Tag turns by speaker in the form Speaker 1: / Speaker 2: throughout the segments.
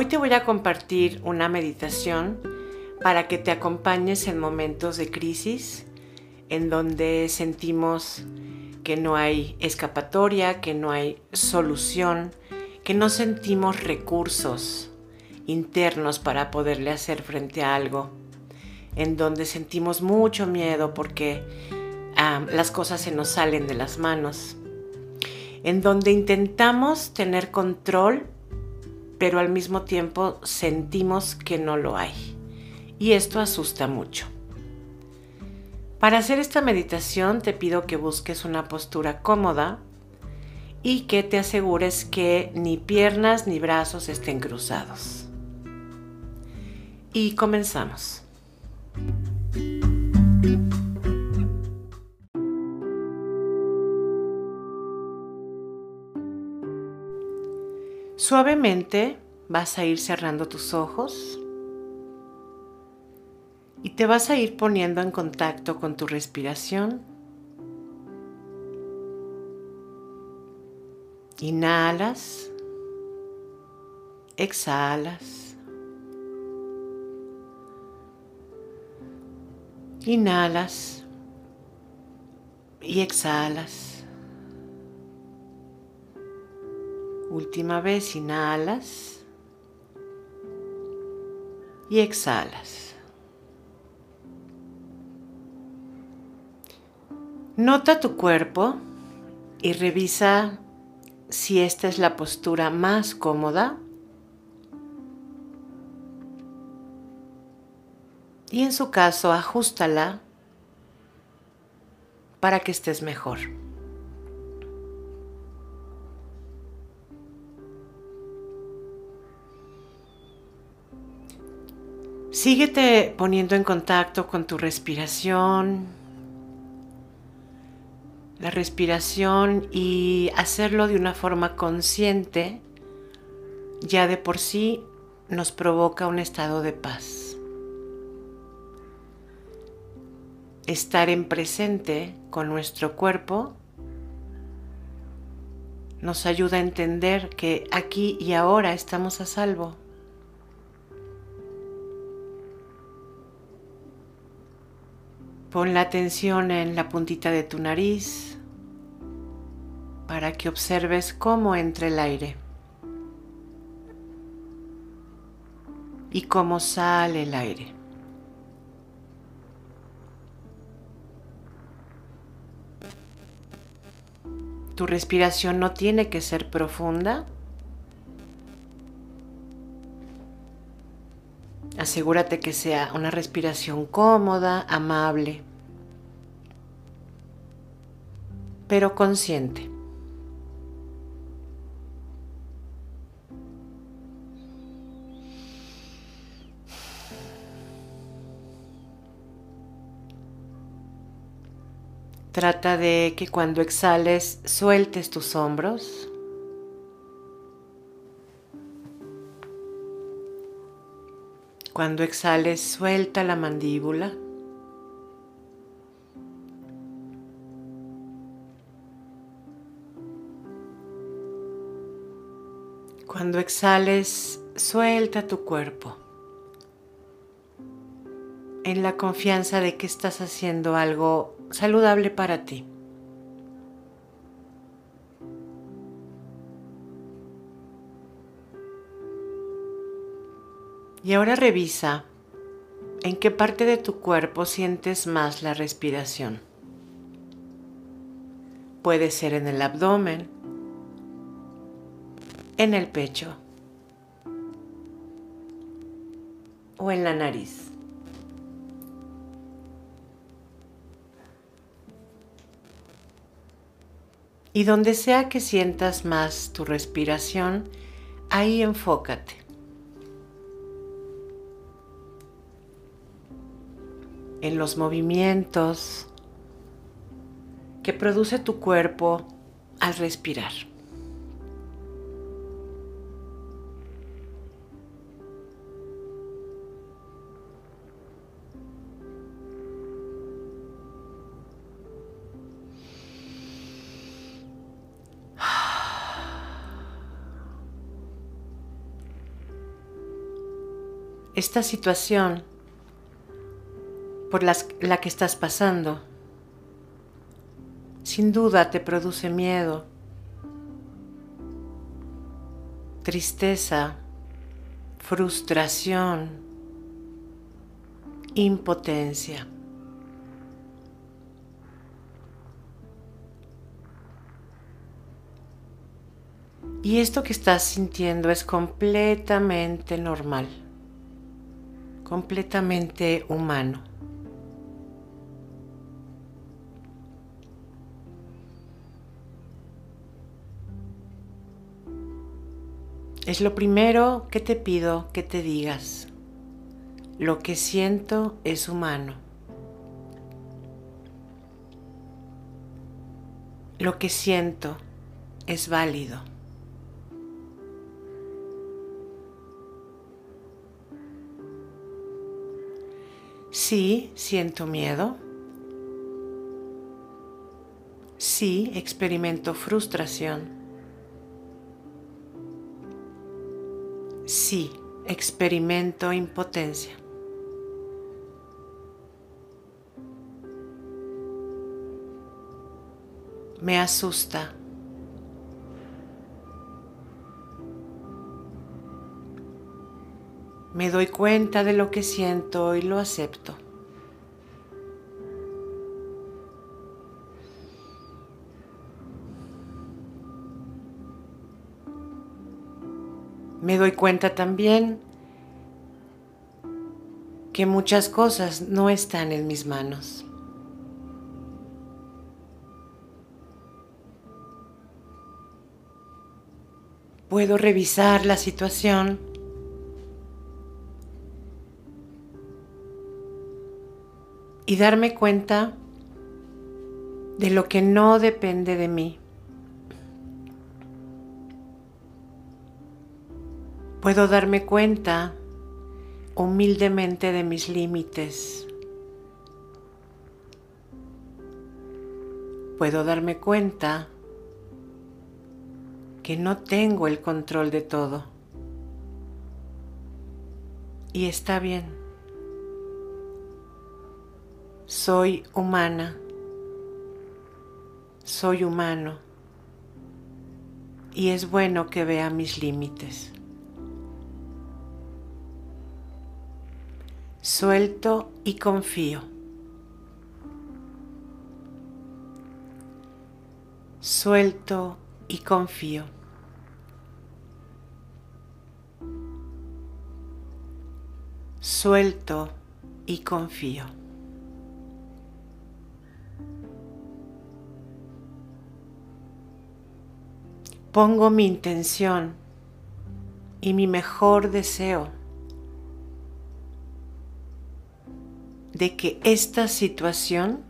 Speaker 1: Hoy te voy a compartir una meditación para que te acompañes en momentos de crisis en donde sentimos que no hay escapatoria, que no hay solución, que no sentimos recursos internos para poderle hacer frente a algo, en donde sentimos mucho miedo porque las cosas se nos salen de las manos, en donde intentamos tener control, pero al mismo tiempo sentimos que no lo hay. Y esto asusta mucho. Para hacer esta meditación te pido que busques una postura cómoda y que te asegures que ni piernas ni brazos estén cruzados. Y comenzamos. Suavemente vas a ir cerrando tus ojos y te vas a ir poniendo en contacto con tu respiración. Inhalas, exhalas. Inhalas y exhalas. Última vez, inhalas y exhalas. Nota tu cuerpo y revisa si esta es la postura más cómoda. Y en su caso, ajustala para que estés mejor. Síguete poniendo en contacto con tu respiración, la respiración y hacerlo de una forma consciente ya de por sí nos provoca un estado de paz. Estar en presente con nuestro cuerpo nos ayuda a entender que aquí y ahora estamos a salvo. Pon la atención en la puntita de tu nariz para que observes cómo entra el aire y cómo sale el aire. Tu respiración no tiene que ser profunda. Asegúrate que sea una respiración cómoda, amable, pero consciente. Trata de que cuando exhales sueltes tus hombros. Cuando exhales, suelta la mandíbula. Cuando exhales, suelta tu cuerpo en la confianza de que estás haciendo algo saludable para ti. Y ahora revisa en qué parte de tu cuerpo sientes más la respiración. Puede ser en el abdomen, en el pecho o en la nariz. Y donde sea que sientas más tu respiración, ahí enfócate. En los movimientos que produce tu cuerpo al respirar. esta situación por la que estás pasando sin duda te produce miedo, tristeza, frustración, impotencia. Y esto que estás sintiendo es completamente normal, completamente humano. Es lo primero que te pido que te digas. Lo que siento es humano. Lo que siento es válido. Sí, siento miedo. Sí, experimento frustración. Sí, experimento impotencia. Me asusta. Me doy cuenta de lo que siento y lo acepto. Me doy cuenta también que muchas cosas no están en mis manos. Puedo revisar la situación y darme cuenta de lo que no depende de mí. Puedo darme cuenta humildemente de mis límites. Puedo darme cuenta que no tengo el control de todo. Y está bien. Soy humana. Soy humano. Y es bueno que vea mis límites. Suelto y confío. Suelto y confío. Suelto y confío. Pongo mi intención y mi mejor deseo de que esta situación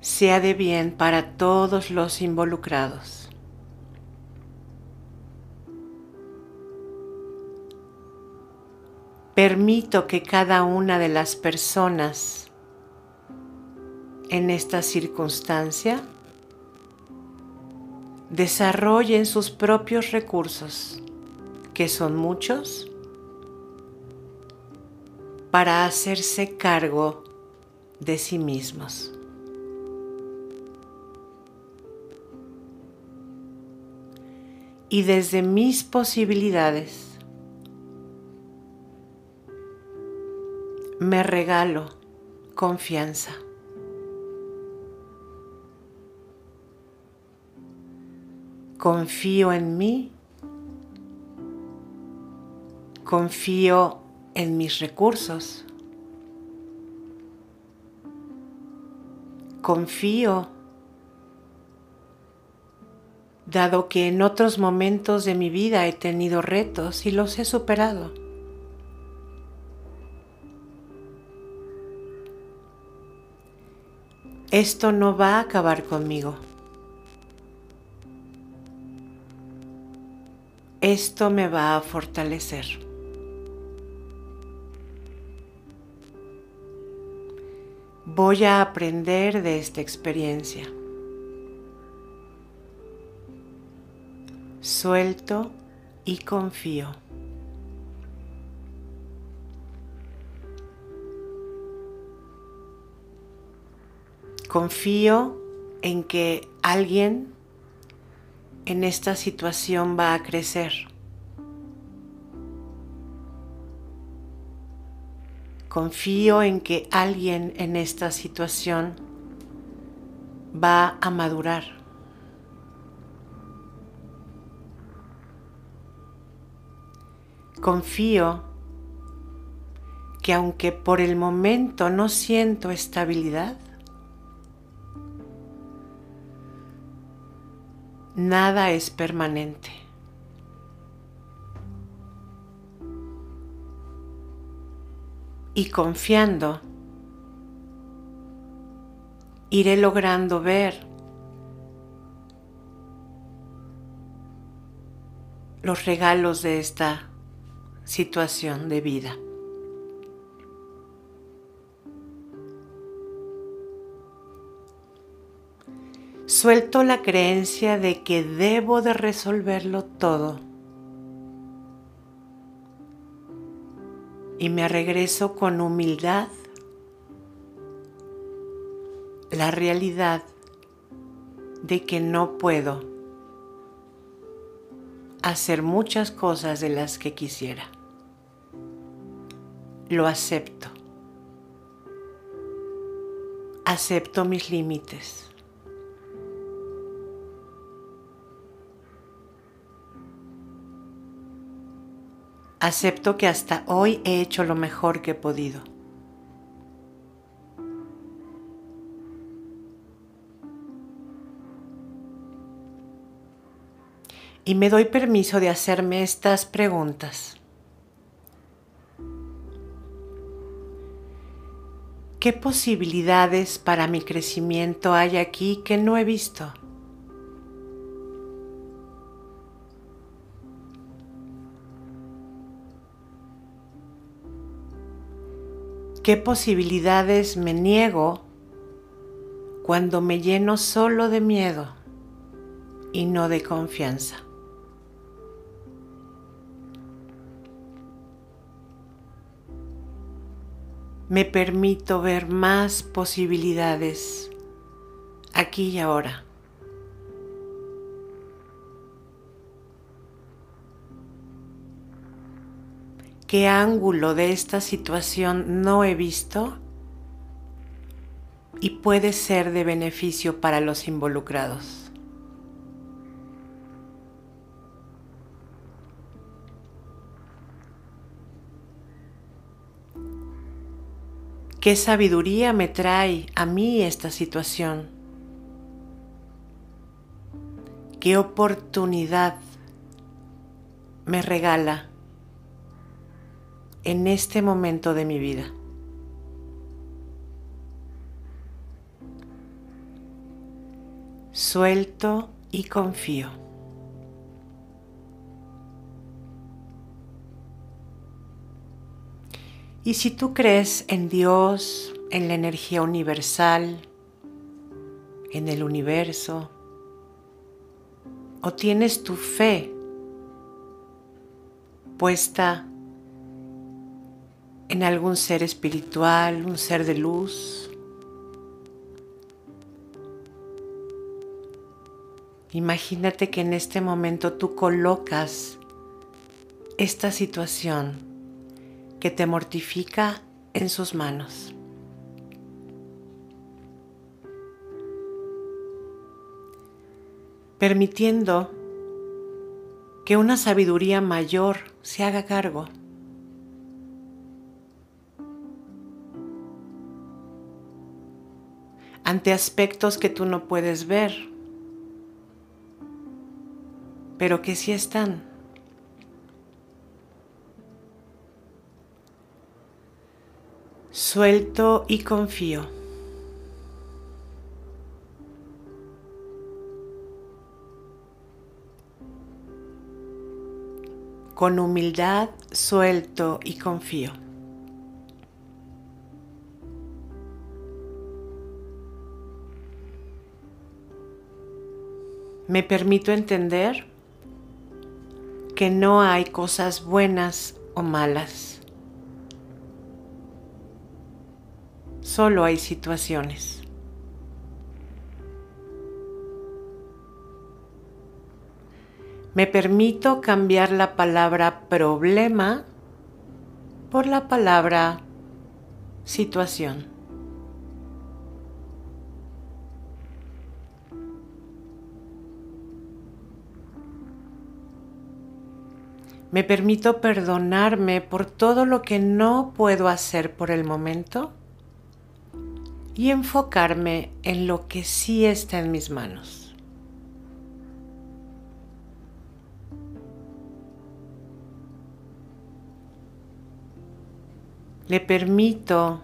Speaker 1: sea de bien para todos los involucrados. Permito que cada una de las personas en esta circunstancia desarrollen sus propios recursos, que son muchos para hacerse cargo de sí mismos. Y desde mis posibilidades me regalo confianza. Confío en mí, confío en mis recursos. Confío, dado que en otros momentos de mi vida he tenido retos y los he superado. Esto no va a acabar conmigo. Esto me va a fortalecer. voy a aprender de esta experiencia. Suelto y confío. Confío en que alguien en esta situación va a crecer. Confío en que alguien en esta situación va a madurar. Confío que aunque por el momento no siento estabilidad, nada es permanente. Y confiando, iré logrando ver los regalos de esta situación de vida. Suelto la creencia de que debo de resolverlo todo. Y me regreso con humildad la realidad de que no puedo hacer muchas cosas de las que quisiera. Lo acepto. Acepto mis límites. Acepto que hasta hoy he hecho lo mejor que he podido. Y me doy permiso de hacerme estas preguntas. ¿Qué posibilidades para mi crecimiento hay aquí que no he visto? ¿Qué posibilidades me niego cuando me lleno solo de miedo y no de confianza? Me permito ver más posibilidades aquí y ahora. Qué ángulo de esta situación no he visto y puede ser de beneficio para los involucrados. ¿Qué sabiduría me trae a mí esta situación? ¿Qué oportunidad me regala en este momento de mi vida. Suelto y confío. Y si tú crees en Dios, en la energía universal, en el universo, o tienes tu fe puesta en algún ser espiritual, un ser de luz. Imagínate que en este momento tú colocas esta situación que te mortifica en sus manos. Permitiendo que una sabiduría mayor se haga cargo. Ante aspectos que tú no puedes ver, pero que sí están. Suelto y confío. Con humildad suelto y confío. me permito entender que no hay cosas buenas o malas. Solo hay situaciones. Me permito cambiar la palabra problema por la palabra situación. Me permito perdonarme por todo lo que no puedo hacer por el momento y enfocarme en lo que sí está en mis manos. Le permito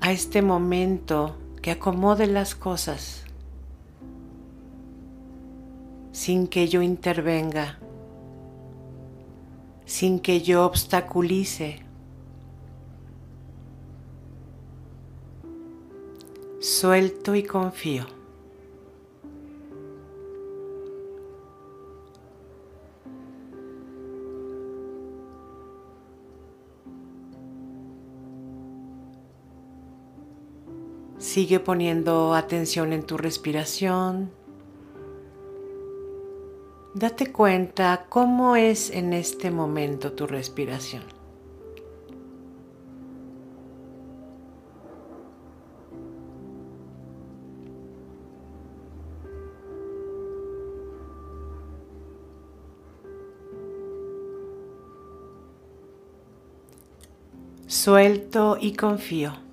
Speaker 1: a este momento que acomode las cosas sin que yo intervenga sin que yo obstaculice. Suelto y confío. Sigue poniendo atención en tu respiración. Date cuenta cómo es en este momento tu respiración. Suelto y confío.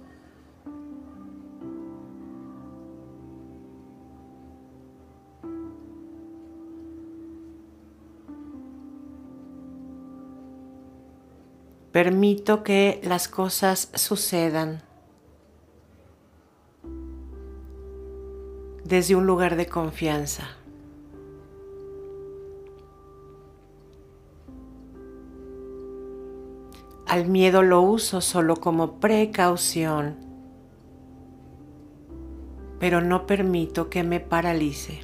Speaker 1: Permito que las cosas sucedan desde un lugar de confianza. Al miedo lo uso solo como precaución, pero no permito que me paralice.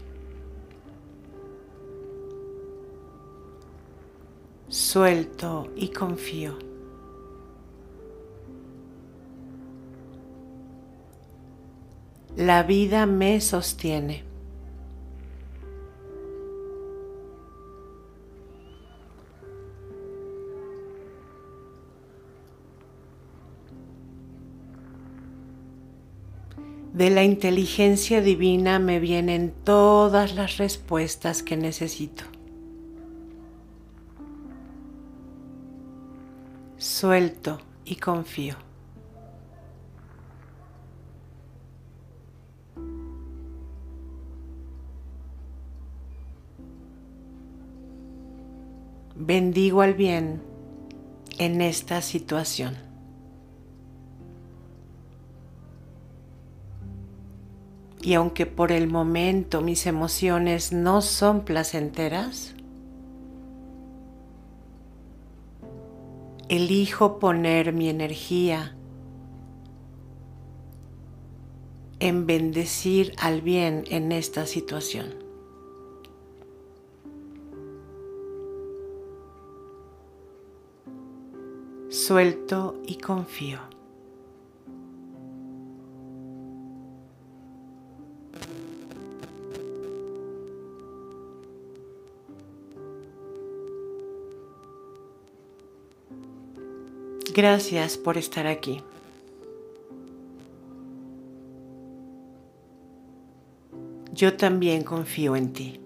Speaker 1: Suelto y confío. La vida me sostiene. De la inteligencia divina me vienen todas las respuestas que necesito. Suelto y confío. Bendigo al bien en esta situación. Y aunque por el momento mis emociones no son placenteras, elijo poner mi energía en bendecir al bien en esta situación. Suelto y confío. Gracias por estar aquí. Yo también confío en ti.